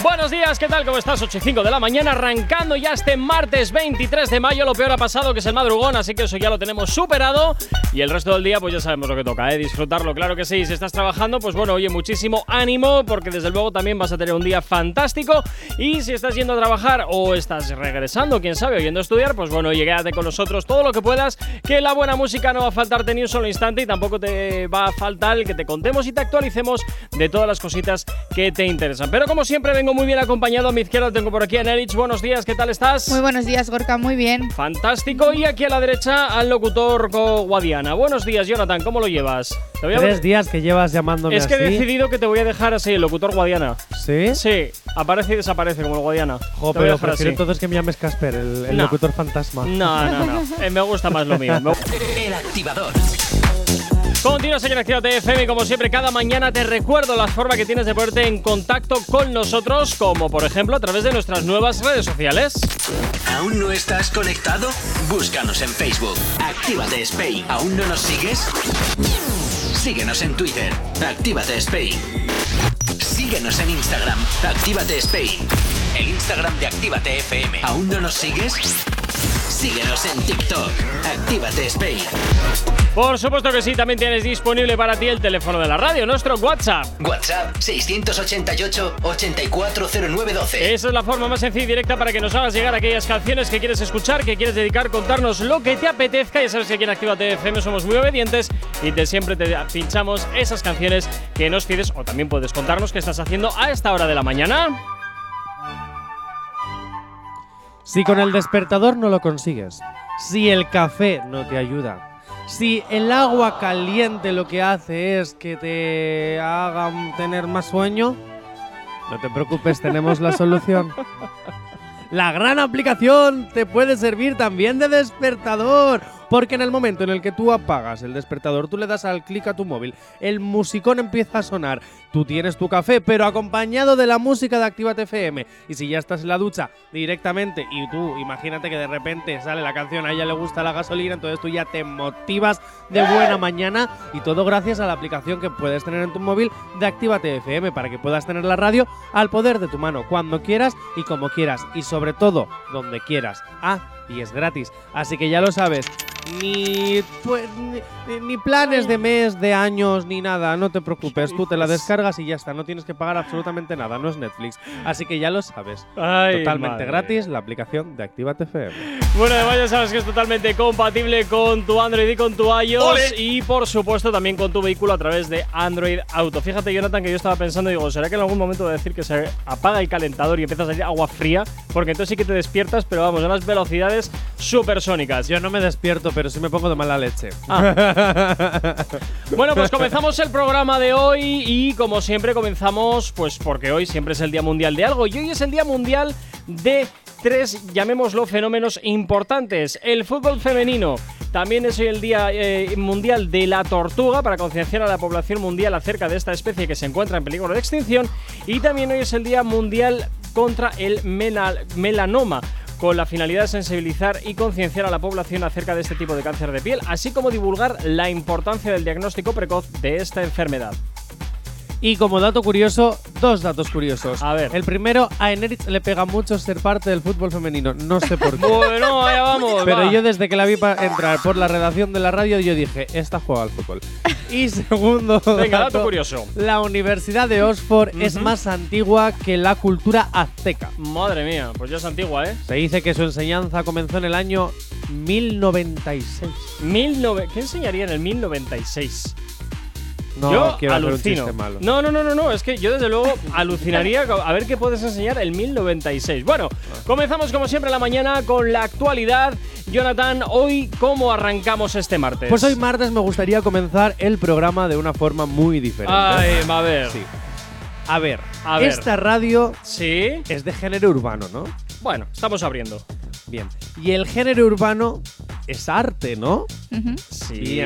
Buenos días, ¿qué tal? ¿Cómo estás? 8 y 5 de la mañana, arrancando ya este martes 23 de mayo. Lo peor ha pasado, que es el madrugón, así que eso ya lo tenemos superado. Y el resto del día, pues ya sabemos lo que toca, ¿eh? Disfrutarlo, claro que sí. Si estás trabajando, pues bueno, oye, muchísimo ánimo, porque desde luego también vas a tener un día fantástico. Y si estás yendo a trabajar o estás regresando, quién sabe, o yendo a estudiar, pues bueno, llegate con nosotros todo lo que puedas, que la buena música no va a faltarte ni un solo instante y tampoco te va a faltar el que te contemos y te actualicemos de todas las cositas que te interesan. Pero como siempre, vengo muy bien acompañado. A mi izquierda tengo por aquí a Nerich. Buenos días, ¿qué tal estás? Muy buenos días, Gorka, muy bien. Fantástico. Y aquí a la derecha al locutor Guadiana. Buenos días, Jonathan, ¿cómo lo llevas? Tres días que llevas llamándome Es que he decidido que te voy a dejar así, el locutor Guadiana. ¿Sí? Sí, aparece y desaparece como el Guadiana. Jo, pero prefiero entonces que me llames Casper, el, locutor fantasma. No, no, no. Eh, me gusta más lo mío. el activador. Continúa señor Actívate FM como siempre cada mañana te recuerdo la forma que tienes de ponerte en contacto con nosotros como por ejemplo a través de nuestras nuevas redes sociales. ¿Aún no estás conectado? Búscanos en Facebook. Actívate Spain. ¿Aún no nos sigues? Síguenos en Twitter. Actívate Spain. Síguenos en Instagram. Actívate Spain. El Instagram de Actívate FM. ¿Aún no nos sigues? Síguenos en TikTok. Actívate Spain. Por supuesto que sí, también tienes disponible para ti el teléfono de la radio, nuestro WhatsApp. WhatsApp 688-840912. Esa es la forma más sencilla y directa para que nos hagas llegar aquellas canciones que quieres escuchar, que quieres dedicar, contarnos lo que te apetezca. Ya sabes que aquí en Actívate FM somos muy obedientes y te siempre te pinchamos esas canciones que nos pides o también puedes contarnos qué estás haciendo a esta hora de la mañana. Si con el despertador no lo consigues, si el café no te ayuda, si el agua caliente lo que hace es que te haga tener más sueño, no te preocupes, tenemos la solución. La gran aplicación te puede servir también de despertador. Porque en el momento en el que tú apagas el despertador, tú le das al clic a tu móvil, el musicón empieza a sonar, tú tienes tu café, pero acompañado de la música de Actívate FM. Y si ya estás en la ducha directamente y tú, imagínate que de repente sale la canción, a ella le gusta la gasolina, entonces tú ya te motivas de buena mañana y todo gracias a la aplicación que puedes tener en tu móvil de Actívate FM para que puedas tener la radio al poder de tu mano, cuando quieras y como quieras y sobre todo donde quieras. Ah, y es gratis. Así que ya lo sabes, ni, ni, planes de mes, de años, ni nada. No te preocupes, tú te la descargas y ya está. No tienes que pagar absolutamente nada, no es Netflix. Así que ya lo sabes. totalmente gratis la aplicación de Actívate FM. Bueno, además ya sabes que es totalmente compatible con tu Android y con tu iOS. Y por supuesto también con tu vehículo a través de Android Auto. Fíjate, Jonathan, que yo estaba pensando, digo, ¿será que en algún momento voy a decir que se apaga el calentador y empieza a salir agua fría? Porque entonces sí que te despiertas, pero vamos, a unas velocidades supersónicas. Yo no me despierto, pero sí me pongo de mala leche. Ah. bueno, pues comenzamos el programa de hoy y como siempre comenzamos, pues porque hoy siempre es el Día Mundial de algo y hoy es el Día Mundial de tres, llamémoslo, fenómenos importantes. El fútbol femenino. También es hoy el Día eh, Mundial de la Tortuga para concienciar a la población mundial acerca de esta especie que se encuentra en peligro de extinción. Y también hoy es el Día Mundial contra el melanoma con la finalidad de sensibilizar y concienciar a la población acerca de este tipo de cáncer de piel, así como divulgar la importancia del diagnóstico precoz de esta enfermedad. Y como dato curioso, dos datos curiosos. A ver. El primero, a Eneritz le pega mucho ser parte del fútbol femenino. No sé por qué. bueno, allá vamos. Pero yo desde que la vi entrar por la redacción de la radio, yo dije, esta juega al fútbol. Y segundo, Venga, dato, curioso. La Universidad de Oxford es más antigua que la cultura azteca. Madre mía, pues ya es antigua, ¿eh? Se dice que su enseñanza comenzó en el año 1096. ¿Qué enseñaría en el 1096? No, yo quiero alucino. malo. No, no, no, no, no, es que yo desde luego alucinaría a ver qué puedes enseñar el 1096. Bueno, comenzamos como siempre la mañana con la actualidad. Jonathan, hoy cómo arrancamos este martes? Pues hoy martes me gustaría comenzar el programa de una forma muy diferente. Ay, a ver. Sí. A ver, a ver. esta radio ¿Sí? es de género urbano, ¿no? Bueno, estamos abriendo. Bien. Y el género urbano es arte, ¿no? Sí.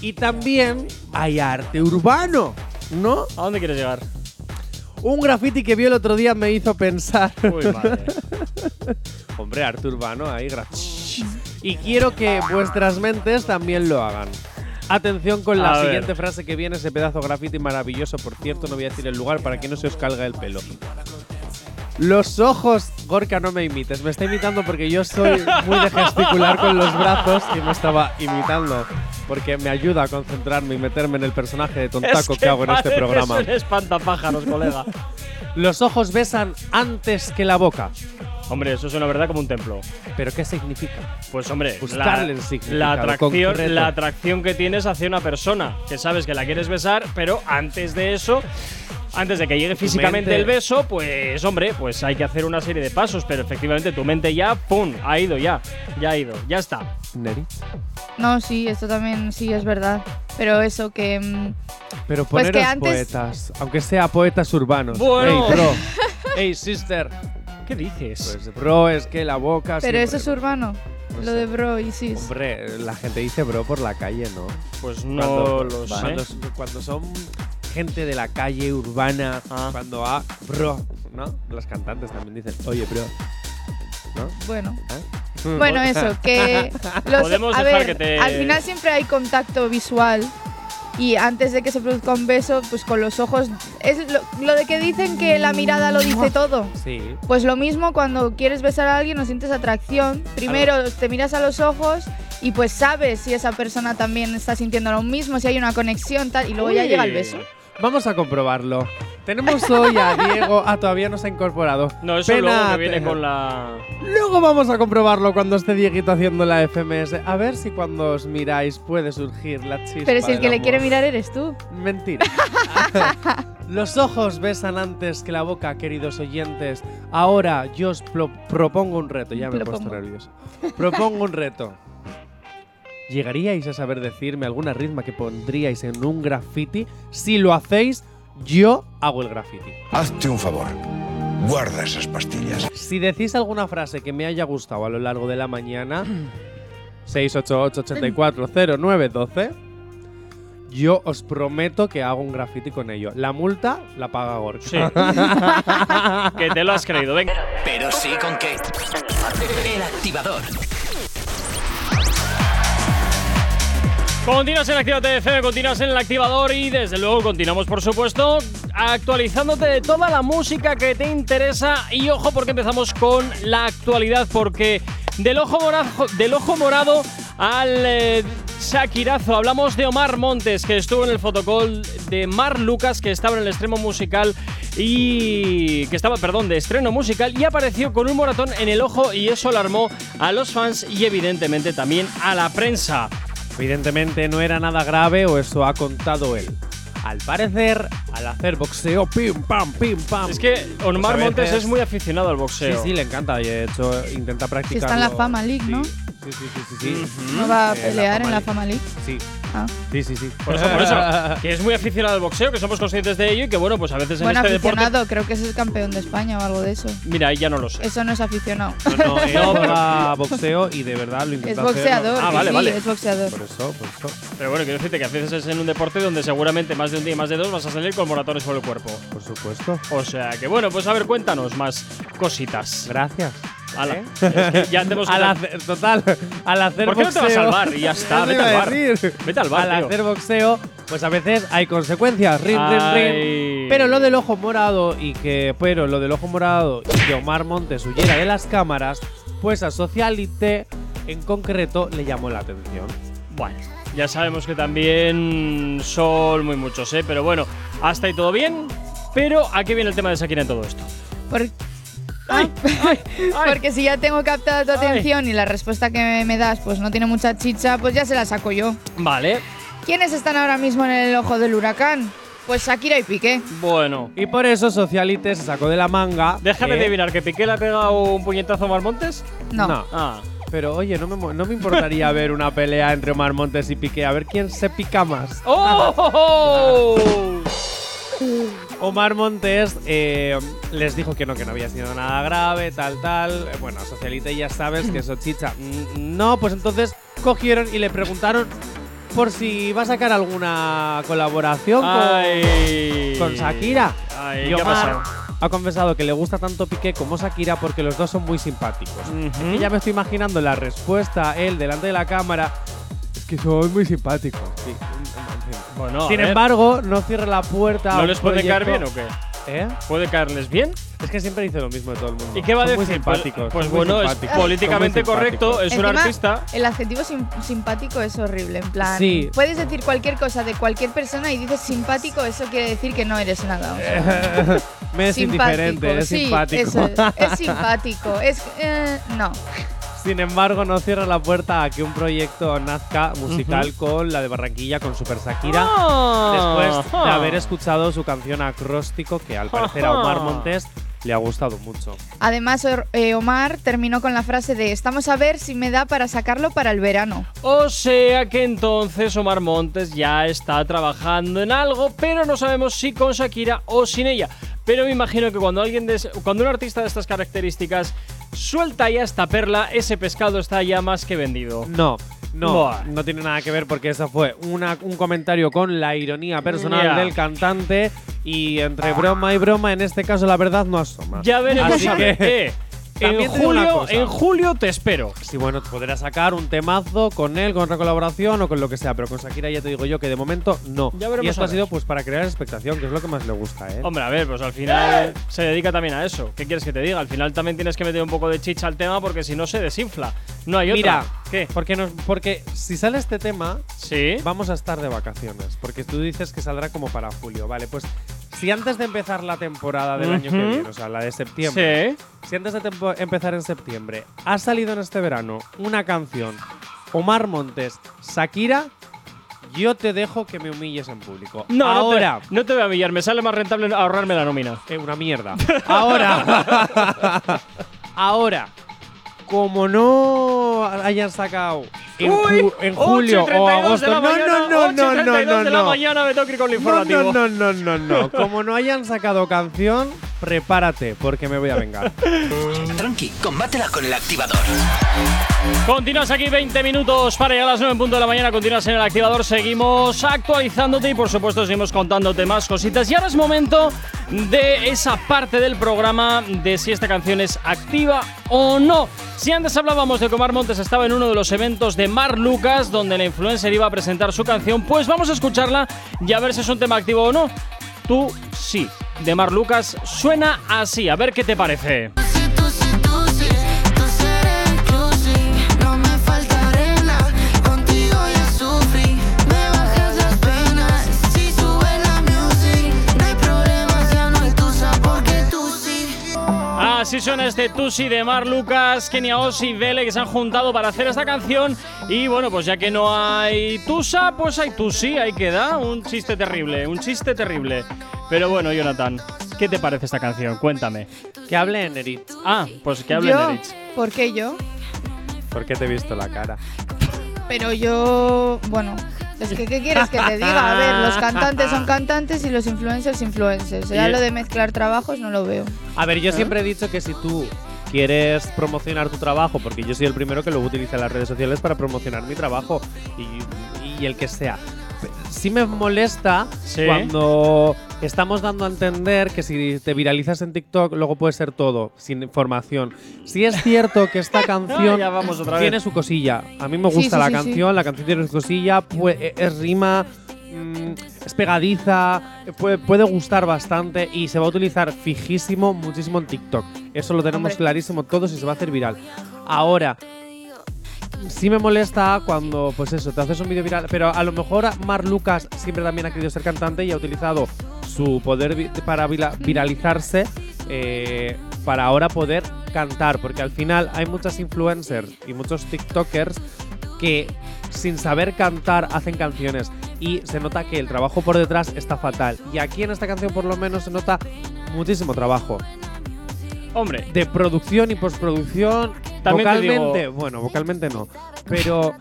Y también hay arte urbano, ¿no? ¿A dónde quieres llegar? Un graffiti que vi el otro día me hizo pensar. Uy, madre. Hombre, Artur Vano, ahí graffiti. Y quiero que vuestras mentes también lo hagan. Atención con la A ver. siguiente frase que viene, ese pedazo graffiti maravilloso. Por cierto, no voy a decir el lugar para que no se os calga el pelo. Los ojos, Gorka, no me imites. Me está imitando porque yo soy muy de gesticular con los brazos y me estaba imitando. Porque me ayuda a concentrarme y meterme en el personaje de tontaco Es que, hago en este programa. un espantapájaros, colega. Los ojos besan antes que la boca. Hombre, eso es una verdad como un templo. ¿Pero qué significa? Pues hombre, Buscarle la, la atracción, la atracción que tienes hacia una persona, que sabes que la quieres besar, pero antes de eso, antes de que llegue físicamente mente- el beso, pues hombre, pues hay que hacer una serie de pasos, pero efectivamente tu mente ya, ¡pum!, ha ido ya, ya ha ido, ya está. Neri. No, sí, esto también sí es verdad. Pero eso que. mm, Pero Pues poneros que antes- poetas, aunque sea poetas urbanos. Bueno. Ey, bro. Ey, sister. ¿Qué dices? Pues, bro, es que la boca. Pero siempre- eso es urbano. No lo sé. de bro y sis. Hombre, la gente dice bro por la calle, ¿no? Pues no Cuando- lo sé. Cuando, cuando son gente de la calle urbana, Ah. cuando a bro, ¿no? Los cantantes también dicen, oye, bro. ¿No? Bueno. Mm. Bueno, eso, que. los- Podemos a dejar ver, que te- al final siempre hay contacto visual. Y antes de que se produzca un beso, pues con los ojos. Es lo, lo de que dicen que la mirada lo dice todo. Sí. Pues lo mismo cuando quieres besar a alguien o sientes atracción. Primero te miras a los ojos y pues sabes si esa persona también está sintiendo lo mismo, si hay una conexión tal, y luego ya Uy. llega el beso. Vamos a comprobarlo. Tenemos hoy a Diego. Ah, todavía no se ha incorporado. No, eso Pena luego que viene con la. Luego vamos a comprobarlo cuando esté Dieguito haciendo la FMS. A ver si cuando os miráis puede surgir la chispa. Pero si el del que le amor. quiere mirar eres tú. Mentira. Los ojos besan antes que la boca, queridos oyentes. Ahora yo os pro- propongo un reto. Ya me he puesto Propongo. nervioso. Propongo un reto. ¿Llegaríais a saber decirme alguna ritma que pondríais en un graffiti? Si lo hacéis, yo hago el graffiti. Hazte un favor. Guarda esas pastillas. Si decís alguna frase que me haya gustado a lo largo de la mañana, 688-840912, yo os prometo que hago un graffiti con ello. La multa la paga Gorka. Sí. que te lo has creído, venga. Pero sí con qué. El activador. Continuas en Actívate FM, continuas en el activador y desde luego continuamos, por supuesto, actualizándote de toda la música que te interesa. Y ojo, porque empezamos con la actualidad, porque del ojo morado, del ojo morado al eh, Shakirazo. Hablamos de Omar Montes, que estuvo en el fotocall de Mar Lucas, que estaba en el extremo musical y que estaba, perdón, de estreno musical y apareció con un moratón en el ojo y eso alarmó a los fans y evidentemente también a la prensa. Evidentemente no era nada grave o eso ha contado él. Al parecer, al hacer boxeo, pim pam, pim pam. Es que Omar Pues Montes es muy aficionado al Sí, boxeo. sí, le encanta y de hecho intenta practicarlo. está en la Fama League, ¿no? Sí, sí, sí, sí, sí, sí. No va a Eh, pelear en la. Fama League. Sí, Ah. sí, sí, sí. Por eso, por eso, que es muy aficionado al boxeo, que somos conscientes de ello y que bueno, pues a veces en Bueno, este deporte. aficionado, creo que es el campeón de España o algo de eso. Mira, ahí ya no lo sé. Eso no es aficionado. No, no, pero- boxeo y de verdad lo Es intenta boxeador. Ah, vale, sí, vale. es boxeador. Por eso, por eso, Pero bueno, quiero decirte que a veces es en un deporte donde seguramente más de un día y más de dos vas a salir con moratones por el cuerpo. por supuesto. O sea que bueno, pues a ver, cuéntanos más cositas. Gracias. ¿Eh? es que ya tenemos que Al hacer, total, al hacer ¿Por qué no te vas boxeo- al bar y ya está? Vete al a bar. decir. Vete al bar, Al tío. hacer boxeo, pues a veces hay consecuencias. Rin, rin, rin. Pero lo del ojo morado y que, pero lo del ojo morado y que Omar Montes huyera de las cámaras, pues a Socialite en concreto le llamó la atención. Bueno, ya sabemos que también son muy muchos, ¿eh? Pero bueno, hasta ahí todo bien. Pero aquí viene el tema de Shakira en todo esto. Por- ¡Ay! ¡Ay! ¡Ay! Porque si ya tengo captada tu Ay. atención y la respuesta que me das pues no tiene mucha chicha, pues ya se la saco yo. Vale, ¿Quiénes están ahora mismo en el ojo del huracán? Pues Shakira y Piqué. bueno. Y por eso Socialite se sacó de la manga. Déjame que- adivinar, ¿que Piqué le ha pegado un puñetazo a Omar Montes? No. No. Ah, Pero oye, no me, mo- no me importaría ver una pelea entre Omar Montes y Piqué, a ver quién se pica más. ¡Oh! Omar Montes eh, les dijo que no, que no había sido nada grave, tal, tal. Eh, Bueno, Socialite ya sabes que eso chicha. Mm, No, pues entonces cogieron y le preguntaron por si va a sacar alguna colaboración con, Ay. con Shakira. Ay, Y ¿qué ha Omar ha confesado que le gusta tanto Piqué como Shakira porque los dos son muy simpáticos. Y ya me estoy imaginando la respuesta, él delante de la cámara. Es que soy muy simpático. Sí. Bueno, Sin embargo, no cierre la puerta. a ¿no un les puede caer bien proyecto- o qué? ¿Eh? ¿Puede caerles bien? Es que siempre dice lo mismo de todo el mundo. ¿Y qué va a Son decir? Muy Pues- simpáticos. Pues, son muy bueno, es simpáticos, son muy políticamente correcto, simpáticos. es un Encima, artista. El adjetivo sim- simpático es horrible. En plan, Sí. puedes decir cualquier cosa de cualquier persona y dices simpático, eso quiere decir que no eres nada. o sea, Me es indiferente, es sí, simpático. eso es, es simpático. Es. eh, no. Sin embargo, no cierra la puerta a que un proyecto nazca musical con la de Barranquilla, con Super Shakira. Después Ah, de haber escuchado su canción Acróstico, que al parecer a Omar Ajá. Montes le ha gustado mucho. Además, eh, Omar terminó con la frase de: Estamos a ver si me da para sacarlo para el verano. O sea que entonces Omar Montes ya está trabajando en algo, pero no sabemos si con Shakira o sin ella. Pero me imagino que cuando alguien cuando un artista de estas características suelta ya esta perla, ese pescado está ya más que vendido. No, no, Buah. no tiene nada que ver porque eso fue una- un comentario con la ironía personal del cantante y entre broma y broma, en este caso la verdad no asoma. Ya veremos Así que, Eh, en julio, en julio te espero. Sí, bueno, podrás sacar un temazo con él, con otra colaboración o con lo que sea, pero con Shakira ya te digo yo que de momento no. Ya veremos y esto a ha sido pues para crear expectación, que es lo que más le gusta, ¿eh? Hombre, a ver, pues al final se dedica también a eso. ¿Qué quieres que te diga? Al final también tienes que meter un poco de chicha al tema porque si no se desinfla. No hay otra. Mira, ¿qué? Porque, nos, porque si sale este tema, Sí. vamos a estar de vacaciones. Porque tú dices que saldrá como para julio. Vale, pues si antes de empezar la temporada del año que viene, o sea, la de septiembre, Sí. si antes de empezar en septiembre ha salido en este verano una canción, Omar Montes, Shakira, yo te dejo que me humilles en público. No, Ahora. no te, no te voy a millar, me sale más rentable ahorrarme la nómina. Eh, una mierda. Ahora. ahora. Como no hayan sacado en, Uy, ju- en julio 8:32 o de agosto. la No, mañana, no, no, no, 8:32 no, la no. mañana me tengo que ir con el No, informativo. no, no, no, no, no. Como no hayan sacado canción, prepárate, porque me voy a vengar. Tranqui, combátela con el activador. Continúas aquí 20 minutos para llegar a las 9 en punto de la mañana. Continúas en el activador. Seguimos actualizándote y, por supuesto, seguimos contándote más cositas. Y ahora es momento de esa parte del programa de si esta canción es activa o no. Si antes hablábamos de que Montes estaba en uno de los eventos de Mar Lucas, donde la influencer iba a presentar su canción, pues vamos a escucharla y a ver si es un tema activo o no. Tú sí, de Mar Lucas suena así. A ver qué te parece. Así suena este Tusi de Mar Lucas, Kenia Oz y Vele que se han juntado para hacer esta canción. Y bueno, pues ya que no hay Tusa, pues hay Tusi, ahí queda. Un chiste terrible, un chiste terrible. Pero bueno, Jonathan, ¿qué te parece esta canción? Cuéntame. que hable en Erit. Ah, pues que hable yo. ¿por qué yo? Porque te he visto la cara. Pero yo, bueno, es que ¿qué quieres que te diga? A ver, los cantantes son cantantes y los influencers influencers. Ya lo de mezclar trabajos no lo veo. A ver, yo siempre he dicho que si tú quieres promocionar tu trabajo, porque yo soy el primero que luego utiliza las redes sociales para promocionar mi trabajo y, y el que sea. Sí me molesta Sí. cuando estamos dando a entender que si te viralizas en TikTok, luego puede ser todo, sin información. Sí es cierto que esta canción Ya vamos otra vez. tiene su cosilla. A mí me gusta sí, la sí, canción, la canción tiene su cosilla, pue- es rima, mm, es pegadiza, puede, puede gustar bastante y se va a utilizar fijísimo, muchísimo en TikTok. Eso lo tenemos Hombre. clarísimo todos y se va a hacer viral. Ahora, sí me molesta cuando, pues eso, te haces un vídeo viral, pero a lo mejor Mar Lucas siempre también ha querido ser cantante y ha utilizado su poder vi- para viralizarse eh, para ahora poder cantar, porque al final hay muchas influencers y muchos TikTokers que sin saber cantar hacen canciones y se nota que el trabajo por detrás está fatal. Y aquí en esta canción por lo menos se nota muchísimo trabajo Hombre, de producción y postproducción. También te vocalmente, digo- bueno, vocalmente no, pero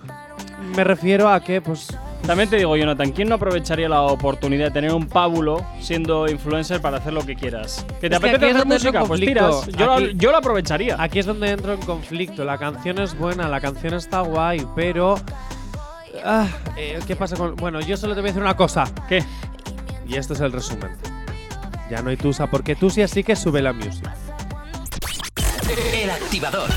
me refiero a que pues también te digo, Jonathan, ¿quién no aprovecharía la oportunidad de tener un pábulo siendo influencer para hacer lo que quieras? ¿Que te Es que apetece aquí es hacer donde entro en música? Pues conflicto. tiras. Yo, la- Aquí- yo lo aprovecharía. Aquí es donde entro en conflicto. La canción es buena, la canción está guay, pero. ah, eh, ¿Qué pasa con.? Bueno, yo solo te voy a decir una cosa. ¿Qué? Y esto es el resumen. Ya no hay Tusa, porque Tusia sí que sube la music. El activador.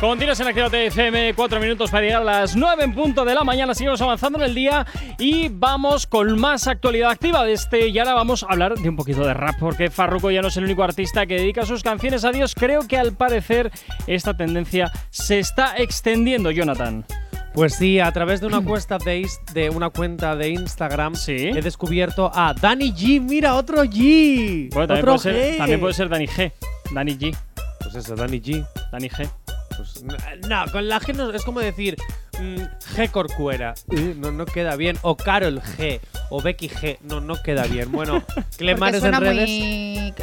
Continuas en Actívate FM, 4 minutos para llegar a las 9 en punto de la mañana. Seguimos avanzando en el día y vamos con más actualidad activa de este. Y ahora vamos a hablar de un poquito de rap, porque Farruko ya no es el único artista que dedica sus canciones a Dios. Creo que al parecer esta tendencia se está extendiendo, Jonathan. Pues sí, a través de una cuenta de, una cuenta de Instagram Sí. he descubierto a Danny G. Mira, otro G. Bueno, también otro puede, ser, también puede ser Dani G. Dani G. Pues eso, Danny G. Dani G. Pues, no, con la G no, es como decir mm, G Corcuera. No, no queda bien. O Carol G. O Becky G. No, no queda bien. Bueno, Clemares en redes. muy.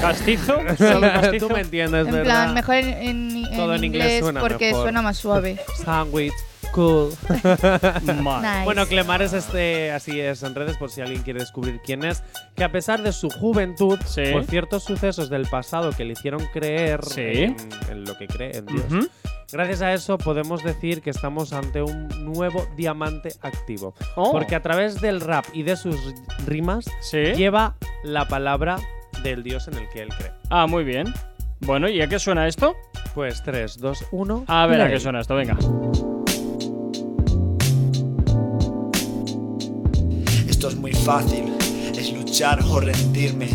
Castizo. solo castizo. Tú me entiendes, En ¿verdad? plan, mejor en, en- en Todo en inglés inglés, suena porque mejor. suena más suave. Sandwich. Cool. Nice. Bueno, Clemares este, así es en redes por si alguien quiere descubrir quién es. Que a pesar de su juventud, Sí. por ciertos sucesos del pasado que le hicieron creer Sí. en, en lo que cree, en Dios, Ujú. gracias a eso podemos decir que estamos ante un nuevo diamante activo. Oh. Porque a través del rap y de sus rimas Sí. lleva la palabra del Dios en el que él cree. Ah, muy bien. Bueno, ¿y a qué suena esto? Pues 3, 2, 1. A ver a qué suena esto, venga. Esto es muy fácil, es luchar o rendirme,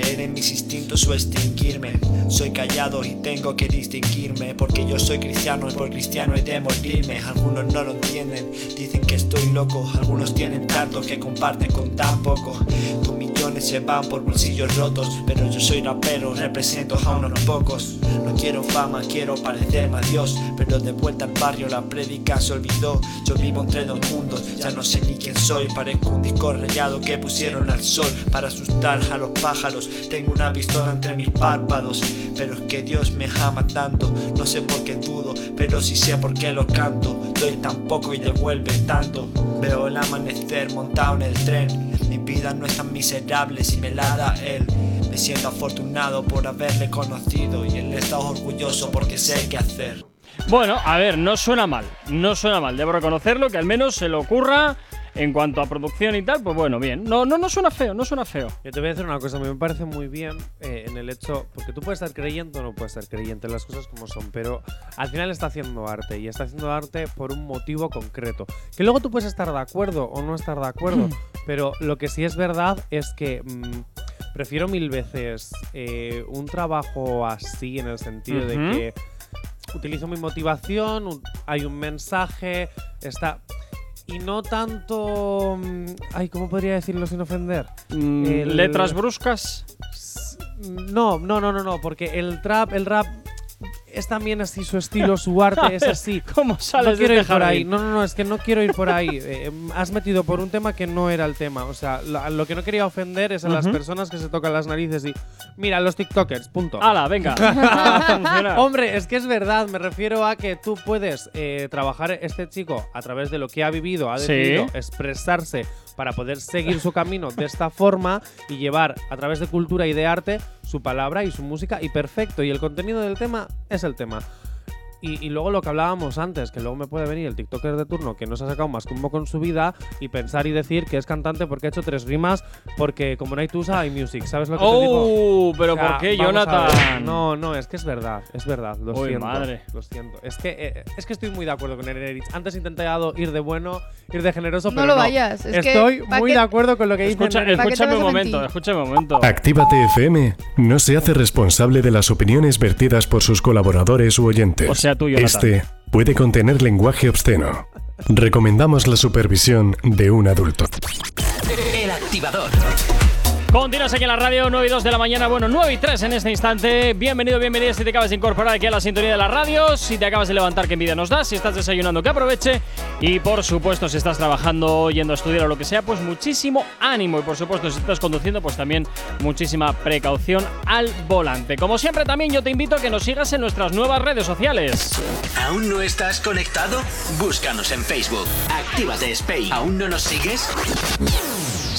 creer en mis instintos o extinguirme. Soy callado y tengo que distinguirme, porque yo soy cristiano y por cristiano he de morirme. Algunos no lo entienden, dicen que estoy loco, algunos tienen tanto que comparten con tan poco. Tus millones se van por bolsillos rotos, pero yo soy rapero, represento a unos pocos. No quiero fama, quiero parecerme a Dios, pero de vuelta al barrio la prédica se olvidó. Yo vivo entre dos mundos, ya no sé ni quién soy. Parezco un disco rayado que pusieron al sol para asustar a los pájaros. Tengo una pistola entre mis párpados, pero es que Dios me ama tanto. No sé por qué dudo, pero sí sé por qué lo canto. Doy tan poco y devuelve tanto. Veo el amanecer montado en el tren. Mi vida no es tan miserable si me la da él. Me siento afortunado por haberle conocido y él está orgulloso porque sé qué hacer. Bueno, a ver, no suena mal. No suena mal. Debo reconocerlo que al menos se le ocurra en cuanto a producción y tal. Pues bueno, bien. No, no, no suena feo, no suena feo. Yo te voy a decir una cosa, a mí me parece muy bien eh, en el hecho, porque tú puedes estar creyente o no puedes estar creyente, las cosas como son, pero al final está haciendo arte y está haciendo arte por un motivo concreto. Que luego tú puedes estar de acuerdo o no estar de acuerdo, pero lo que sí es verdad es que mm, prefiero mil veces eh, un trabajo así en el sentido de que utilizo mi motivación, hay un mensaje, está... Y no tanto... mm, Ay, ¿cómo podría decirlo sin ofender? Mm, El- Letras bruscas. No, no, no, no, no, porque el trap, el rap es también así su estilo, su arte es así. ¿Cómo sales No quiero de ir este por ahí. No, no, no, es que no quiero ir por ahí. Eh, has metido por un tema que no era el tema. O sea, lo, lo que no quería ofender es a las personas que se tocan las narices y. Mira, los TikTokers, punto. ¡Hala, venga! Hombre, es que es verdad, me refiero a que tú puedes eh, trabajar este chico a través de lo que ha vivido, ha Sí. decidido expresarse para poder seguir su camino de esta forma y llevar a través de cultura y de arte su palabra y su música y perfecto. Y el contenido del tema es el tema. Y, y luego lo que hablábamos antes, que luego me puede venir el TikToker de turno que no se ha sacado más que un moco en su vida y pensar y decir que es cantante porque ha hecho tres rimas, porque como no hay Tusa hay music, ¿sabes lo que te digo? ¡Oh! ¿Pero O sea, por qué. Jonathan? No, no, es que es verdad, es verdad. Lo Uy, siento. madre. Lo siento. Es que, eh, es que estoy muy de acuerdo con Erich. Antes he intentado ir de bueno, ir de generoso, No pero lo no. vayas, es Estoy ¿pa' muy de acuerdo con lo que dice Escucha, Nerich. ¿Para qué te escúchame un momento, escúchame un momento. Actívate FM no se hace responsable de las opiniones vertidas por sus colaboradores u oyentes. O sea, Este puede contener lenguaje obsceno. Recomendamos la supervisión de un adulto. El activador. Continuas aquí en la radio, 9 y 2 de la mañana, bueno, 9 y 3 en este instante. Bienvenido, bienvenida si te acabas de incorporar aquí a la sintonía de la radio, si te acabas de levantar, qué envidia nos da, si estás desayunando, que aproveche. Y por supuesto, si estás trabajando, yendo a estudiar o lo que sea, pues muchísimo ánimo. Y por supuesto, si estás conduciendo, pues también muchísima precaución al volante. Como siempre, también yo te invito a que nos sigas en nuestras nuevas redes sociales. ¿Aún no estás conectado? Búscanos en Facebook. Actívate Spain. ¿Aún no nos sigues?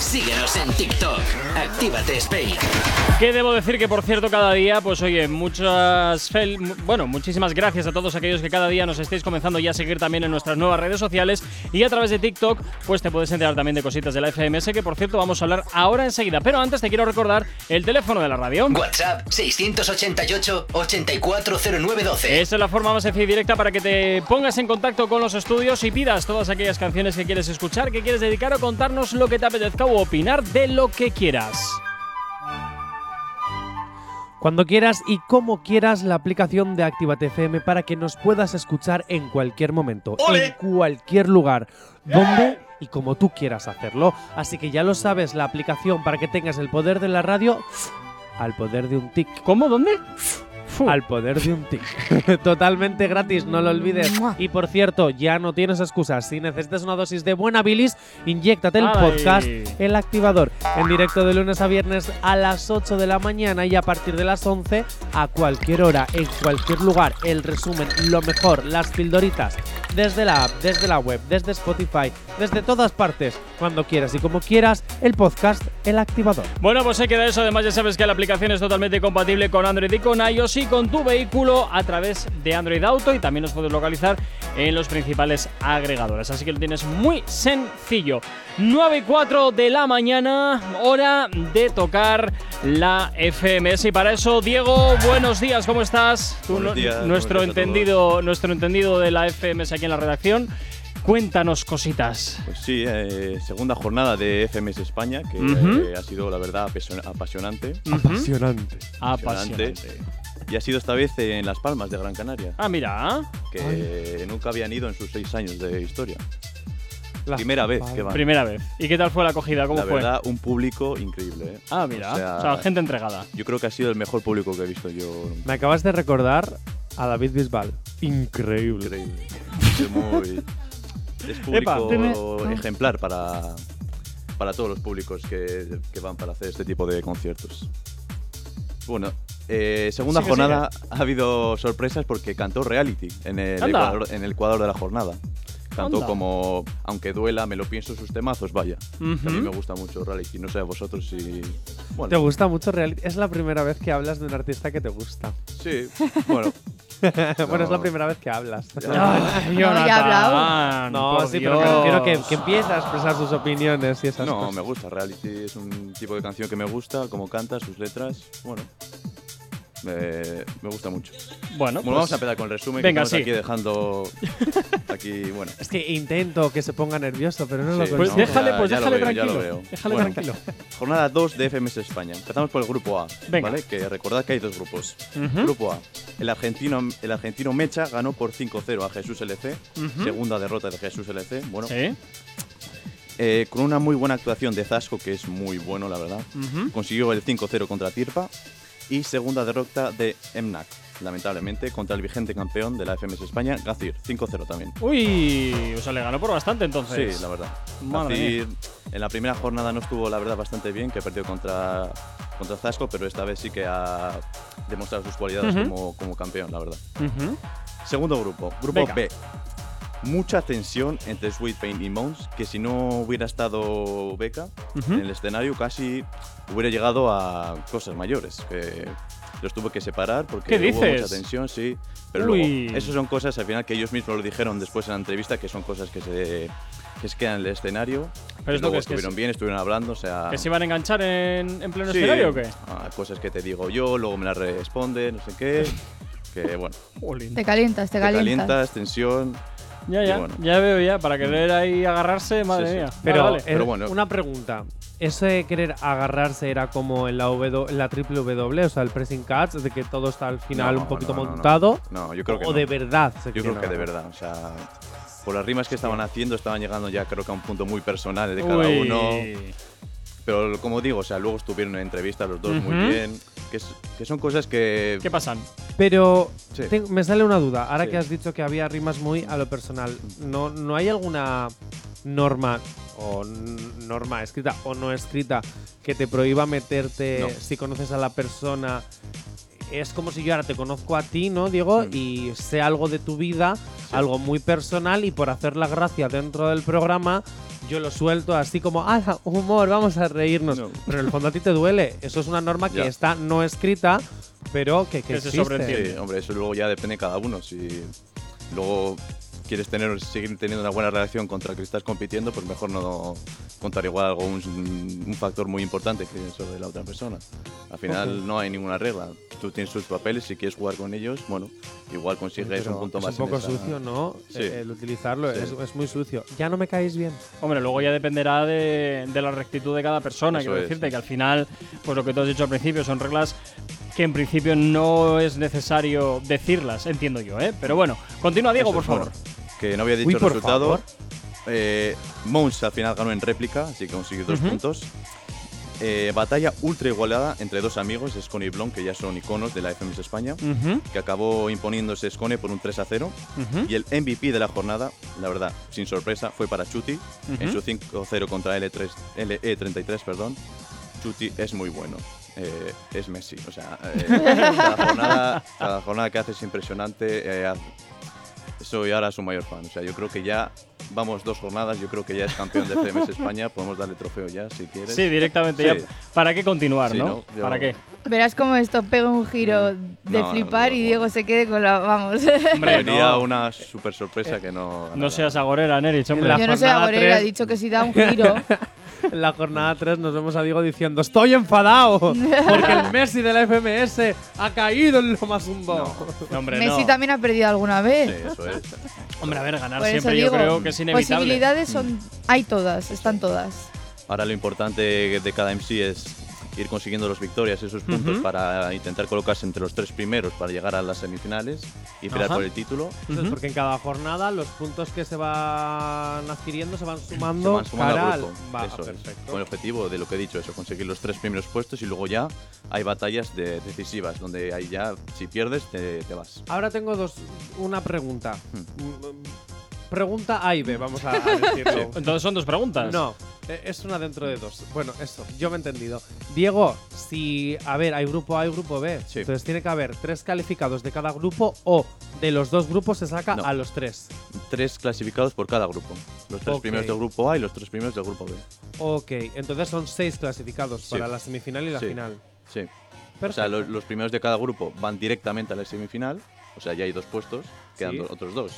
Síguenos en TikTok. Actívate Spain. Que debo decir que, por cierto, cada día, pues oye, muchas. fel- Bueno, muchísimas gracias a todos aquellos que cada día nos estéis comenzando ya a seguir también en nuestras nuevas redes sociales y a través de TikTok, pues te puedes enterar también de cositas de la FMS, que por cierto vamos a hablar ahora enseguida. Pero antes te quiero recordar el teléfono de la radio. WhatsApp 688 840912. Esta es la forma más sencilla y directa para que te pongas en contacto con los estudios y pidas todas aquellas canciones que quieres escuchar, que quieres dedicar o contarnos lo que te apetezca o opinar de lo que quieras. Cuando quieras y como quieras la aplicación de Actívate FM para que nos puedas escuchar en cualquier momento, en cualquier lugar, donde y como tú quieras hacerlo. Así que ya lo sabes, la aplicación para que tengas el poder de la radio al poder de un tic. ¿Cómo? ¿Dónde? Fu. Al poder de un tic. Totalmente gratis, no lo olvides. Mua. Y por cierto, ya no tienes excusas. Si necesitas una dosis de buena bilis, inyéctate el Ay. podcast El Activador. En directo de lunes a viernes a las 8 de la mañana y a partir de las 11 a cualquier hora, en cualquier lugar. El resumen, lo mejor, las pildoritas. Desde la app, desde la web, desde Spotify, desde todas partes. Cuando quieras y como quieras, el podcast El Activador. Bueno, pues se queda eso. Además, ya sabes que la aplicación es totalmente compatible con Android y con iOS y con tu vehículo a través de Android Auto y también nos puedes localizar en los principales agregadores. Así que lo tienes muy sencillo. 9 y 4 de la mañana, hora de tocar la FMS. Y para eso, Diego, buenos días, ¿cómo estás? Buenos días, nuestro, buenos días a entendido, nuestro entendido de la FMS aquí en la redacción. Cuéntanos cositas. Pues sí, eh, segunda jornada de FMS España, que Ujú. eh, ha sido la verdad apasion- apasionante. Apasionante. Apasionante. Y ha sido esta vez en Las Palmas de Gran Canaria, Ah, mira. que nunca habían ido en sus seis años de historia. Las Primera vez que van. Primera vez. ¿Y qué tal fue la acogida? ¿Cómo la fue? verdad, un público increíble. ¿eh? Ah, mira. O sea, O sea, gente entregada. Yo creo que ha sido el mejor público que he visto yo. Me acabas de recordar a David Bisbal. Increíble. Increíble. Muy. Es público ejemplar para, para todos los públicos que, que van para hacer este tipo de conciertos. Bueno, eh, segunda jornada ha habido sorpresas porque cantó reality en el, ecuador, en el Ecuador de la jornada. Cantó Anda. como, aunque duela, me lo pienso sus temazos, vaya. Que A mí me gusta mucho reality. No sé a vosotros si. Bueno, ¿Te gusta mucho reality? Es la primera vez que hablas de un artista que te gusta. sí, bueno. bueno, es la No. primera vez que hablas. Ay, No, ya he hablado. Jonathan, No, por sí, pero me refiero que, que empiece a expresar sus opiniones y esas No, cosas. me gusta. Reality es un tipo de canción que me gusta, como canta, sus letras. Bueno, me, me gusta mucho. Bueno, Bueno, pues- vamos a empezar con el resumen. venga, que estamos sí. aquí dejando. Aquí, bueno. Es que intento que se ponga nervioso, pero no Sí. lo Pues Pues consigo. déjale, ya- pues ya déjale veo, ya lo tranquilo. veo. Déjale Bueno. tranquilo. Jornada 2 de FMS España. Empezamos por el grupo A. Venga. ¿vale? Que recordad que hay dos grupos. Ujú. Grupo A. El argentino, el argentino Mecha ganó por 5-0 a Jesús LC. Ujú. Segunda derrota de Jesús LC. Bueno, Sí. eh, con una muy buena actuación de Zasco, que es muy bueno, la verdad. Ujú. Consiguió el 5-0 contra Tirpa. Y segunda derrota de MNAC, lamentablemente, contra el vigente campeón de la FMS España, Gazir. 5-0 también. Uy, o sea, le ganó por bastante entonces. Sí, la verdad. Madre Gazir, en la primera jornada no estuvo, la verdad, bastante bien, que perdió contra, contra Zasco, pero esta vez sí que ha demostrado sus cualidades como, como campeón, la verdad. Segundo grupo, grupo Venga. B. Mucha tensión entre Sweet Pain y Mons, que si no hubiera estado Beca en el escenario, casi hubiera llegado a cosas mayores. Que los tuvo que separar porque ¿Qué hubo mucha tensión, sí. Pero Uy. luego, eso son cosas al final que ellos mismos lo dijeron después en la entrevista, que son cosas que se, que se quedan en el escenario. Pero es lo luego que es que estuvieron bien, estuvieron hablando, o sea. ¿Que se iban a enganchar en, en pleno sí, escenario o qué? ah, cosas que te digo yo, luego me las responde, no sé qué. Que bueno. Te calientas, te te calientas. calientas, tensión. Ya, ya, bueno. ya veo ya, para querer ahí agarrarse, madre Sí, sí. mía. Pero, Vale, vale. Pero bueno. una pregunta. ¿Eso de querer agarrarse era como en la, w, en la triple W, o sea, el pressing catch, de que todo está al final No, un poquito no, no, no. montado? No, yo creo que ¿O no. de verdad se Yo creo que de verdad, o sea, por las rimas que estaban haciendo estaban llegando ya creo que a un punto muy personal de cada Uy. uno. Pero como digo, o sea, luego estuvieron en entrevistas los dos muy bien, que, es- que son cosas que... ¿Qué pasan? Pero Sí. me sale una duda. Ahora Sí. que has dicho que había rimas muy a lo personal, ¿no, no hay alguna norma o norma escrita o no escrita que te prohíba meterte No. si conoces a la persona es como si yo ahora te conozco a ti, ¿no, Diego? Mm. Y sé algo de tu vida, algo muy personal, y por hacer la gracia dentro del programa, yo lo suelto así como, ah, humor, vamos a reírnos. No. Pero en el fondo a ti te duele. Eso es una norma que Ya. está no escrita, pero que, que, Que se existe. sobreentiende. Sí, hombre, eso luego ya depende de cada uno. Si luego quieres tener, seguir teniendo una buena relación contra el que estás compitiendo, pues mejor no contar igual algo, un, un factor muy importante que es sobre la otra persona. Al final no hay ninguna regla. Tú tienes tus papeles, si quieres jugar con ellos, bueno, igual consigues Pero un punto es más. un en poco esa- sucio, ¿no? Sí. Eh, El utilizarlo Sí. es, es muy sucio. Ya no me caéis bien. Hombre, luego ya dependerá de, de la rectitud de cada persona. Eso Quiero es. decirte que al final, pues lo que tú has dicho al principio son reglas que en principio no es necesario decirlas, entiendo yo, ¿eh? Pero bueno, continúa Diego, Eso por es, favor. bueno, que no había dicho Uy, el resultado. Eh, Mons al final ganó en réplica, así que consiguió dos puntos. Eh, batalla ultra igualada entre dos amigos, Scone y Blon, que ya son iconos de la FMS España, que acabó imponiéndose Scone por un 3 a 0. ujú. Y el MVP de la jornada, la verdad, sin sorpresa, fue para Chuti en su 5-0 contra L3, LE33. Perdón. Chuti es muy bueno. Eh, es Messi. O sea, eh, cada, jornada, cada jornada que hace es impresionante. Soy ahora su mayor fan. O sea, yo creo que ya vamos dos jornadas. Yo creo que ya es campeón de CMS España. Podemos darle trofeo ya, si quieres. Sí, directamente Sí. ya. ¿Para qué continuar, Sí, no? ¿no? Yo- ¿Para qué? Verás cómo esto pega un giro de No, no, flipar no, y no. Diego se quede con la. Vamos. Hombre, no, una super sorpresa que no. no seas agorera, Nerich, hombre. La Yo no soy agorera, he dicho que si da un giro. En la jornada 3 nos vemos a Diego diciendo Estoy enfadado porque el Messi de la FMS ha caído en lo más hundo. No, hombre, Messi no. también ha perdido alguna Sí, vez. eso es. Hombre, a ver, ganar Por siempre yo creo que es inevitable. Posibilidades son. Hay todas, están todas. Ahora lo importante de cada MC es ir consiguiendo las victorias, esos puntos para intentar colocarse entre los tres primeros para llegar a las semifinales y pelear por el título. Ujú. porque en cada jornada los puntos que se van adquiriendo se van Se sumando, van sumando cara al al- grupo. Va, Eso es. perfecto. Con el objetivo de lo que he dicho, eso, conseguir los tres primeros puestos y luego ya hay batallas de- decisivas, donde ahí ya, si pierdes, te, te vas. Ahora tengo dos, una pregunta. Hmm. Pregunta A y B, vamos a a decirlo. Entonces son dos preguntas. No, eh, es una dentro de dos. Bueno, eso, yo me he entendido. Diego, si, a ver, hay grupo A y grupo B. Sí. Entonces tiene que haber tres calificados de cada grupo o de los dos grupos se saca No. a los tres. Tres clasificados por cada grupo. Los tres Ok. primeros del grupo A y los tres primeros del grupo B. Ok, entonces son seis clasificados Sí. para la semifinal y la Sí. final. Sí. O sea, los, los primeros de cada grupo van directamente a la semifinal. O sea, ya hay dos puestos, quedan Sí. do- otros dos.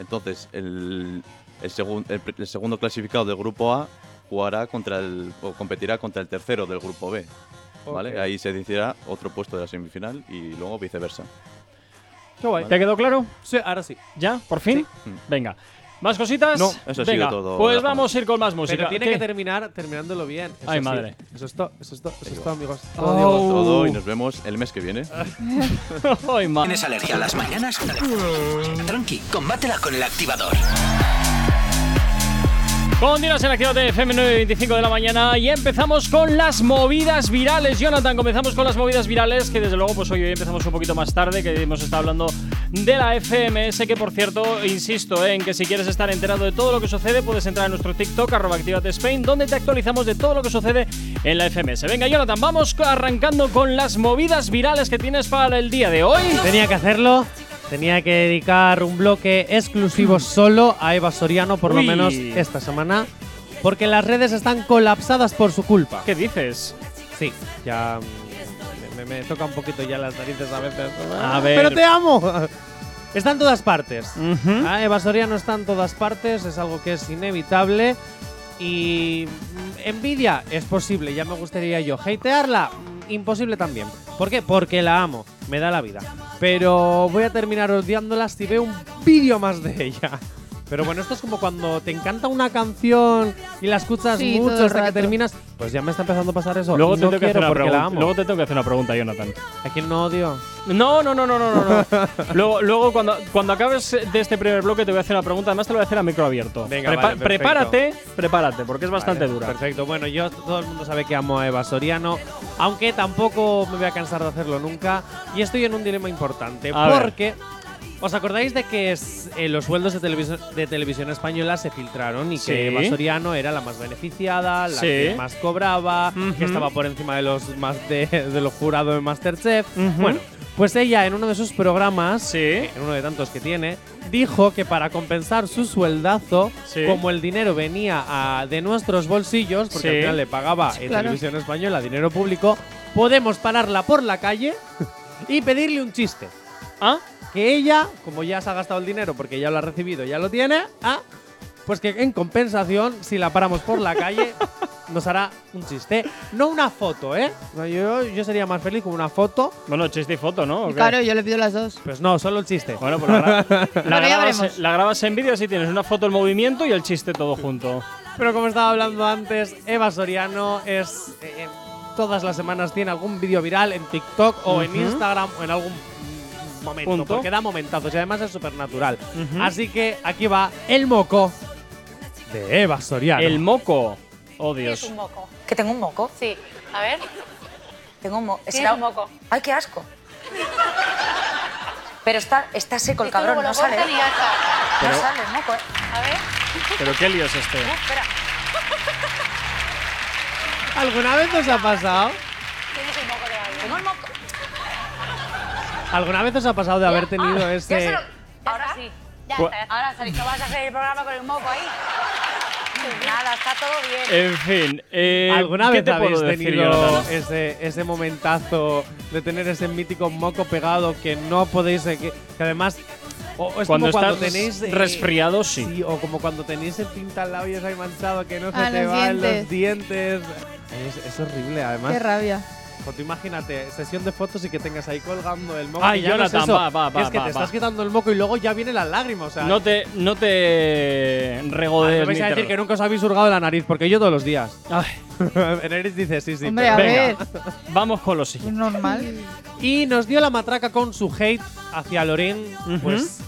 Entonces, el, el, segun- el pr- el segundo clasificado del grupo A jugará contra el, o competirá contra el tercero del grupo B. ¿Vale? Ahí se decidirá otro puesto de la semifinal y luego viceversa. Qué guay. ¿Te quedó claro? Sí, ahora sí. ¿Ya? ¿Por fin? Sí. Venga. ¿Más cositas? No, eso ha sido Venga, todo, Pues vamos a ir con más música. Pero tiene ¿Qué? que terminar terminándolo bien. Eso Ay, sí. madre. Eso es todo, eso es todo, eso es todo, amigos. Oh. Todo, Diego. Todo y nos vemos el mes que viene. Ay, ma- ¿Tienes alergia a las mañanas? Tranqui, combátela con el activador. Continuas en Actívate FM 9.25 de la mañana y empezamos con las movidas virales. Jonathan, comenzamos con las movidas virales que desde luego pues hoy empezamos un poquito más tarde que hemos estado hablando de la FMS que por cierto insisto en que si quieres estar enterado de todo lo que sucede puedes entrar en nuestro TikTok arroba Spain donde te actualizamos de todo lo que sucede en la FMS. Venga Jonathan, vamos arrancando con las movidas virales que tienes para el día de hoy. Tenía que hacerlo. Tenía que dedicar un bloque exclusivo solo a Eva Soriano, por Uy. lo menos esta semana, porque las redes están colapsadas por su culpa. ¿Qué dices? Sí, ya mm, me, toca un poquito ya las narices a veces. A ver. ¡Pero te amo! Está en todas partes. Ujú. Ah, Eva Soriano está en todas partes, es algo que es inevitable. Y mm, envidia es posible, ya me gustaría yo. Hatearla, mm, imposible también. ¿Por qué? Porque la amo, me da la vida. Pero voy a terminar odiándola si veo un vídeo más de ella. Pero bueno, esto es como cuando te encanta una canción y la escuchas Sí, mucho todo el hasta que rato. terminas. Pues ya me está empezando a pasar eso. Luego Y te, no tengo que hacer quiero una porque la pregunta. amo. Luego te tengo que hacer una pregunta, Jonathan. ¿A quién no odio? No, no, no, no, no, no. no. luego, luego cuando, cuando acabes de este primer bloque te voy a hacer una pregunta. Además te lo voy a hacer a micro abierto. Venga, Prepa- vale, perfecto. prepárate, prepárate, porque es bastante Vale, dura. Perfecto. Bueno, yo todo el mundo sabe que amo a Eva Soriano, aunque tampoco me voy a cansar de hacerlo nunca. Y estoy en un dilema importante A ver. porque ¿os acordáis de que es- eh, los sueldos de, televisión de televisión española se filtraron y Sí. que Eva Soriano era la más beneficiada, la Sí. que más cobraba, que estaba por encima de los más de, de los jurados de Masterchef? Ujú. Bueno, Pues ella en uno de sus programas, Sí. en uno de tantos que tiene, dijo que para compensar su sueldazo, como el dinero venía a- de nuestros bolsillos, porque al final le pagaba en claro. televisión española dinero público, podemos pararla por la calle y pedirle un chiste. ¿Ah? Que ella, como ya se ha gastado el dinero porque ya lo ha recibido, ya lo tiene, ah, pues que en compensación, si la paramos por la calle, nos hará un chiste. No una foto, ¿eh? Yo, yo sería más feliz con una foto. Bueno, chiste y foto, ¿no? Claro, yo le pido las dos. Pues no, solo el chiste. Bueno, pues la, gra- la grabas, la grabas en vídeo así tienes una foto en movimiento y el chiste todo junto. Pero como estaba hablando antes, Eva Soriano es. eh, eh, todas las semanas tiene algún vídeo viral en TikTok o en Ujú. Instagram o en algún momento. Punto. Porque da momentazos y además es súper natural. Ujú. Así que aquí va el moco de Eva Soriano. El moco. Oh, ¿Qué es Dios. un moco? ¿Que tengo un moco? Sí. A ver. Tengo un moco. Tienes un moco. ¡Ay, qué asco! Pero está, está seco el cabrón, no sale. está. No Pero- sale el moco, ¿eh? A ver. Pero qué lío es este. Uh, espera. ¿Alguna vez os ha pasado? Tienes un moco todavía. Tengo el moco. ¿Alguna vez os ha pasado de haber tenido Ah, ya ese. se lo- Ya Ahora está. sí. Ya Cu- está. Ahora salí. ¿No vas a hacer el programa con el moco ahí? Nada, está todo bien. En fin. eh, ¿Alguna ¿qué vez te habéis decir, tenido ese, ese momentazo de tener ese mítico moco pegado que no podéis. eh, que, que además. O, o es Cuando como cuando estás tenéis. eh, resfriado, sí. O como cuando tenéis el pintalabios ahí manchado que no se Ah, te los va en los dientes. dientes. Es, es horrible, además. Qué rabia. Pues tú imagínate, sesión de fotos y que tengas ahí colgando el moco. Ay, que ya no es Jonathan, eso, va, va, que es va, que va, te va. estás quitando el moco y luego ya vienen las lágrimas. O sea, No te, no te Ah, regodees me vais ni a decir que nunca os habéis hurgado la nariz, porque yo todos los días. Ay, Eneris dice sí, sí. Hombre, pero- a venga. ver. vamos con los Es siguientes. normal. Y nos dio la matraca con su hate hacia Loren, Ujú. pues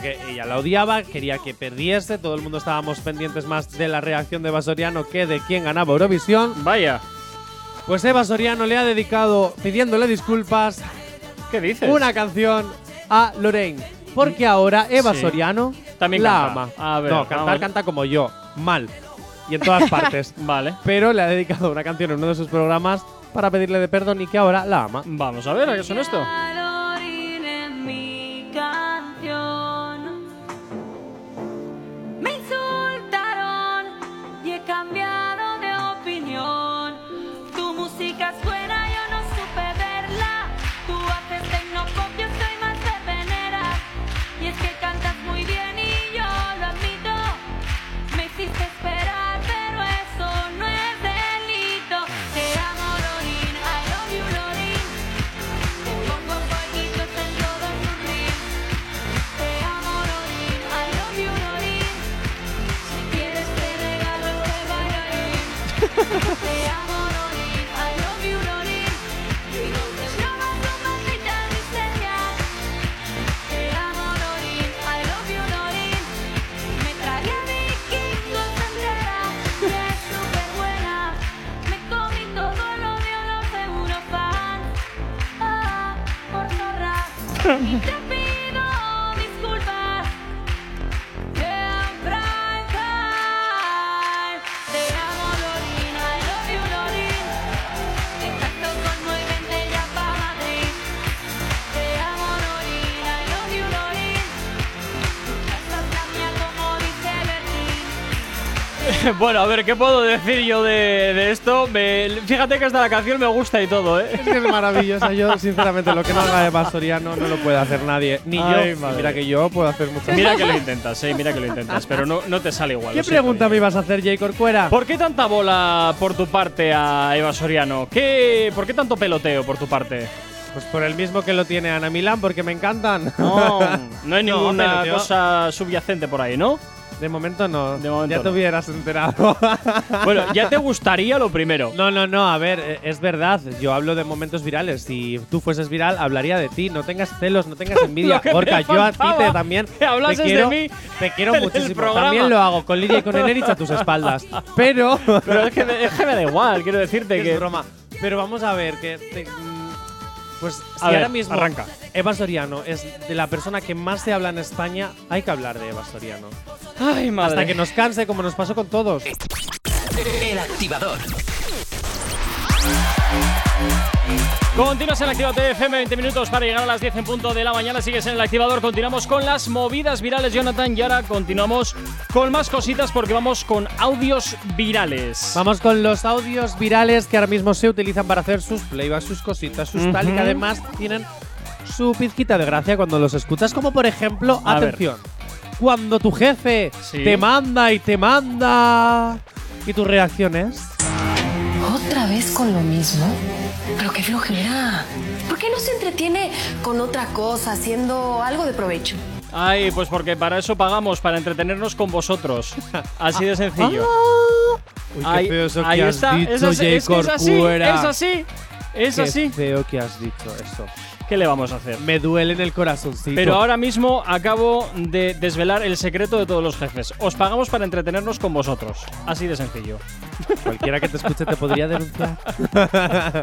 que ella la odiaba, quería que perdiese, todo el mundo estábamos pendientes más de la reacción de Eva Soriano que de quién ganaba Eurovisión. Vaya. Pues Eva Soriano le ha dedicado, pidiéndole disculpas, ¿Qué dices? una canción a Lorraine. Porque ahora Eva Sí. Soriano También la canta. ama. A ver, no, cantar vamos. canta como yo, mal. Y en todas partes. Vale. Pero le ha dedicado una canción en uno de sus programas para pedirle de perdón y que ahora la ama. Vamos a ver, ¿a qué son esto? Bueno, a ver, ¿qué puedo decir yo de, de esto? Me- fíjate que hasta la canción me gusta y todo, ¿eh? Es que es maravillosa. Yo, sinceramente, lo que no haga Eva Soriano no lo puede hacer nadie. Ni Ay, yo. madre. Mira que yo puedo hacer muchas Mira que lo intentas, eh, mira que lo intentas, pero no, no te sale igual. ¿Qué pregunta me ibas a hacer, Jay Corcuera? ¿Por qué tanta bola por tu parte a Eva Soriano? ¿Qué, ¿Por qué tanto peloteo por tu parte? Pues por el mismo que lo tiene Ana Milán, porque me encantan. No, no hay ninguna cosa subyacente por ahí, ¿no? De momento no. De momento ya te no. hubieras enterado. Bueno, ya te gustaría lo primero. No, no, no, a ver, eh, es verdad, yo hablo de momentos virales. Si tú fueses viral, hablaría de ti. No tengas celos, no tengas envidia. Lo que me Gorka, yo a ti te también. que hablases te de quiero, mí Te quiero muchísimo. También lo hago con Lidia y con Enerich a tus espaldas. Pero. Pero es que, me, es que me da igual, quiero decirte es que. broma. Pero vamos a ver, que. te- pues si A ver, ahora mismo arranca. Eva Soriano es de la persona que más se habla en España, hay que hablar de Eva Soriano. Ay, madre. Hasta que nos canse, como nos pasó con todos. El activador. Continuas en el activador FM, 20 minutos para llegar a las 10 en punto de la mañana. Sigues en el activador. Continuamos con las movidas virales, Jonathan. Y ahora continuamos con más cositas porque vamos con audios virales. Vamos con los audios virales que ahora mismo se utilizan para hacer sus playbacks, sus cositas, sus tal, y que además tienen su pizquita de gracia cuando los escuchas. Como por ejemplo, A ver. atención, cuando tu jefe Sí. te manda y te manda. ¿Y tus reacciones? ¿Otra vez con lo mismo? Qué flojera. ¿Por qué no se entretiene con otra cosa, haciendo algo de provecho? Ay, pues porque para eso pagamos, para entretenernos con vosotros. Así de sencillo. Uy, qué Ahí- feo eso ahí que has está. dicho, es así, es que es así, es así, es Qué así. feo que has dicho eso. ¿Qué le vamos a hacer? Me duele en el corazoncito. Pero ahora mismo acabo de desvelar el secreto de todos los jefes. Os pagamos para entretenernos con vosotros. Así de sencillo. Cualquiera que te escuche te podría denunciar.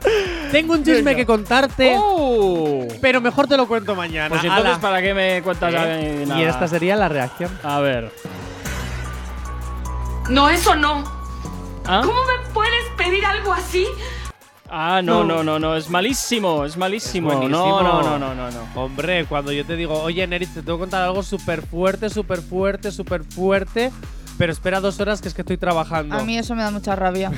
Tengo un chisme que contarte, ¡Oh! pero mejor te lo cuento mañana. Pues entonces, Ala. ¿para qué me cuentas ¿Eh? nada? Y esta sería la reacción. A ver. No, eso no. ¿Ah? ¿Cómo me puedes pedir algo así? Ah, no, No. no, no, no. Es malísimo, es malísimo. Es no, no, no, no, no, no. Hombre, cuando yo te digo, oye, Neris, te tengo que contar algo súper fuerte, súper fuerte, súper fuerte, pero espera dos horas que es que estoy trabajando. A mí eso me da mucha rabia.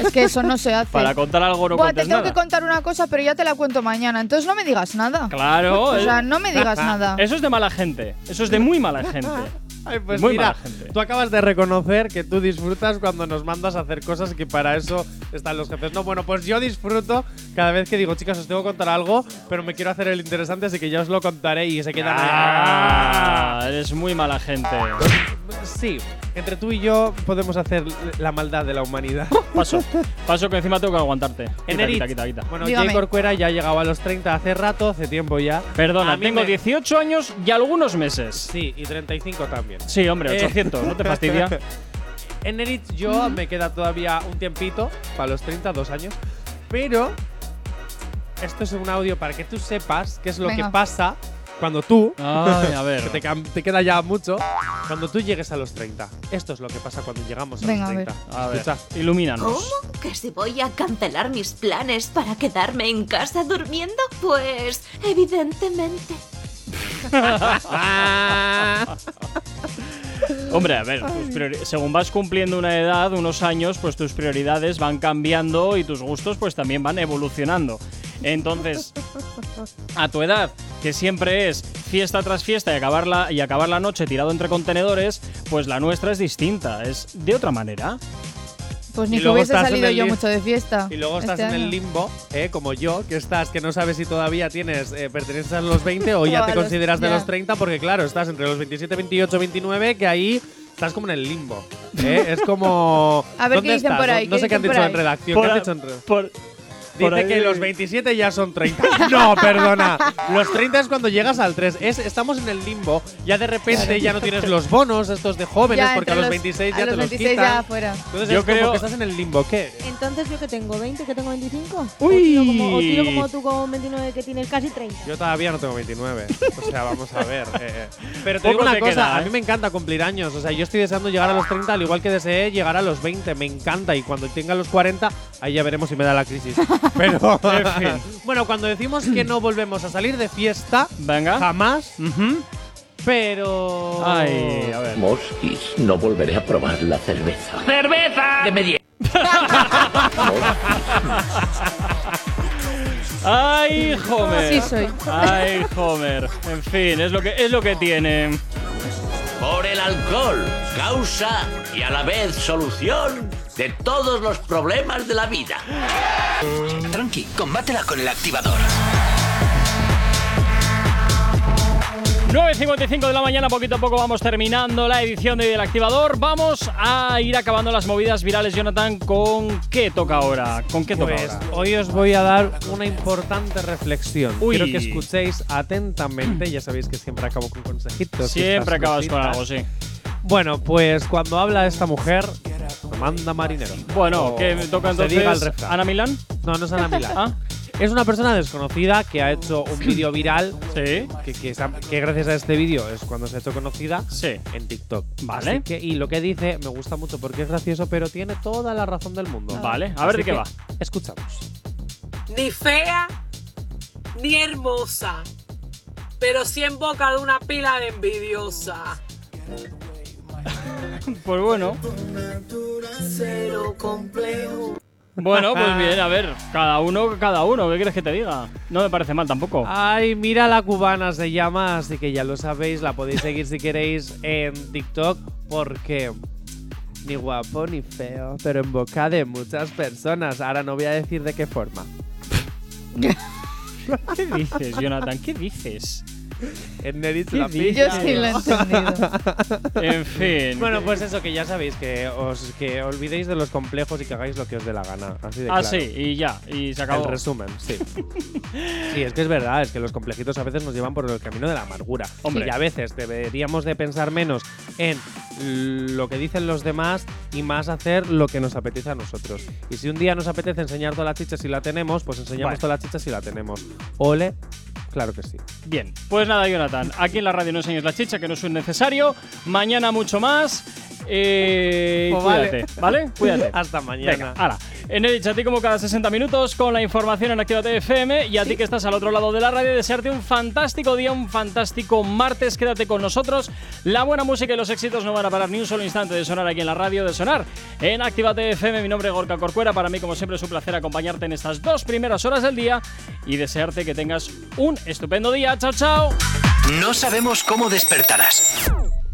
es que eso no se hace. Para contar algo no Buah, te tengo nada. que contar una cosa, pero ya te la cuento mañana. Entonces no me digas nada. Claro. O sea, eh, no me digas nada. Eso es de mala gente. Eso es de muy mala gente. Ay, pues Muy mira, mala gente. tú acabas de reconocer que tú disfrutas cuando nos mandas a hacer cosas que para eso están los jefes. No, bueno, pues yo disfruto cada vez que digo, chicas, os tengo que contar algo, pero me quiero hacer el interesante, así que ya os lo contaré y se quedan ahí. Ah, eres muy mala gente. Sí, entre tú y yo podemos hacer la maldad de la humanidad. Paso. Paso que encima tengo que aguantarte. Quita, quita, quita, quita. Bueno, Dígame. Jay Corcuera ya ha llegado a los 30 hace rato, hace tiempo ya. Perdona, tengo me- 18 años y algunos meses. Sí, y 35 también. Sí, hombre, Eh. 800, ¿no te fastidia? En Erit yo me queda todavía un tiempito, para los 30, dos años. Pero esto es un audio para que tú sepas qué es lo Venga. que pasa cuando tú, Ay, a ver. que te, te queda ya mucho, cuando tú llegues a los 30. Esto es lo que pasa cuando llegamos a Venga, a los ver. 30. A ver, Escucha. ilumínanos. ¿Cómo? ¿Que si voy a cancelar mis planes para quedarme en casa durmiendo? Pues, evidentemente. Hombre, a ver, tus según vas cumpliendo una edad, unos años, pues tus prioridades van cambiando y tus gustos pues también van evolucionando. Entonces, a tu edad, que siempre es fiesta tras fiesta y acabar la, y acabar la noche tirado entre contenedores, pues la nuestra es distinta, es de otra manera. Pues ni que hubiese estás salido yo mucho de fiesta. Y luego estás este en el limbo, eh, como yo, que estás, que no sabes si todavía tienes, eh, perteneces a los 20 o ya te los- consideras de ya. los 30, porque claro, estás entre los 27, 28, 29, que ahí estás como en el limbo. ¿eh? es como. A ver ¿dónde qué dicen estás? por ahí, No, sé qué han dicho en redacción. Por ¿qué han dicho en redacción? por Dice ahí- que los 27 ya son 30. no, perdona. Los 30 es cuando llegas al 3. Es, estamos en el limbo. Ya de repente ya no tienes los bonos estos de jóvenes, Ya, porque a los los- 26 a ya los te los 26 quitan. ya fuera. Entonces Yo es como creo- que estás en el limbo. ¿Qué? Entonces, ¿yo que tengo? ¿20 que tengo 25? Uy. O tío, como, o tío como tú con 29 que tienes casi 30. Yo todavía no tengo 29. O sea, vamos a ver. eh, eh. Pero te digo una cosa, queda, a ¿eh? mí me encanta cumplir años. O sea, yo estoy deseando llegar a los 30, al igual que deseé llegar a los 20. Me encanta. Y cuando tenga los 40, ahí ya veremos si me da la crisis. Pero, En fin. bueno, cuando decimos que no volvemos a salir de fiesta, Venga. jamás, Ujú. pero. Ay, a ver. Mosquis, no volveré a probar la cerveza. ¡Cerveza! De media. Ay, Homer. Sí soy. Ay, Homer. En fin, es lo que es lo que tiene. Por el alcohol, causa y a la vez solución de todos los problemas de la vida. Tranqui, combátela con el activador. 9.55 de la mañana, poquito a poco vamos terminando la edición de hoy del activador. Vamos a ir acabando las movidas virales, Jonathan. ¿Con qué toca ahora? ¿Con qué toca Pues ahora? hoy os voy a dar una importante reflexión. Uy. Quiero que escuchéis atentamente. Ya sabéis que siempre acabo con consejitos. Siempre acabas con algo, sí. Bueno, pues cuando habla esta mujer, manda marinero. Bueno, O ¿qué me toca se diga el entonces? refrán. ¿Ana Milán? No, no es Ana Milán. ¿Ah? Es una persona desconocida que ha hecho un vídeo viral. Sí. Que, que que gracias a este vídeo es cuando se ha hecho conocida Sí. en TikTok. Vale. Así que- y lo que dice me gusta mucho porque es gracioso, pero tiene toda la razón del mundo. Vale, a ver Así de qué que va. Escuchamos. ni fea, ni hermosa, pero sí en boca de una pila de envidiosa. Pues bueno. Cero complejo. Bueno, pues bien, a ver, cada uno, cada uno, ¿qué quieres que te diga? No me parece mal tampoco. Ay, mira la cubana se llama, así que ya lo sabéis, la podéis seguir si queréis en TikTok porque ni guapo ni feo, pero en boca de muchas personas. Ahora no voy a decir de qué forma. ¿Qué dices, Jonathan? ¿Qué dices? En Neritz ¿Qué la pilla. Yo sí lo he entendido. En fin. Bueno, pues eso, que ya sabéis, que os que olvidéis de los complejos y que hagáis lo que os dé la gana. Así de Ah, claro. sí, y ya, y se acabó. El resumen, sí. sí, es que es verdad, es que los complejitos a veces nos llevan por el camino de la amargura. Hombre. Y a veces deberíamos de pensar menos en lo que dicen los demás y más hacer lo que nos apetece a nosotros. Y si un día nos apetece enseñar toda la chicha si la tenemos, pues enseñamos Vale. toda la chicha si la tenemos. Ole, claro que sí. Bien, pues nada, Jonathan, aquí en la radio no enseñes la chicha, que no es necesario. Mañana mucho más. Eh, Pues vale. cuídate, ¿vale? Cuídate. Hasta mañana. Venga, ahora. En Edich, a ti como cada 60 minutos con la información en Actívate FM y a ti que estás al otro lado de la radio, desearte un fantástico día, un fantástico martes. Quédate con nosotros. La buena música y los éxitos no van a parar ni un solo instante de sonar aquí en la radio, de sonar en Actívate FM. Mi nombre es Gorka Corcuera. Para mí, como siempre, es un placer acompañarte en estas dos primeras horas del día y desearte que tengas un estupendo día. Chao, chao. No sabemos cómo despertarás,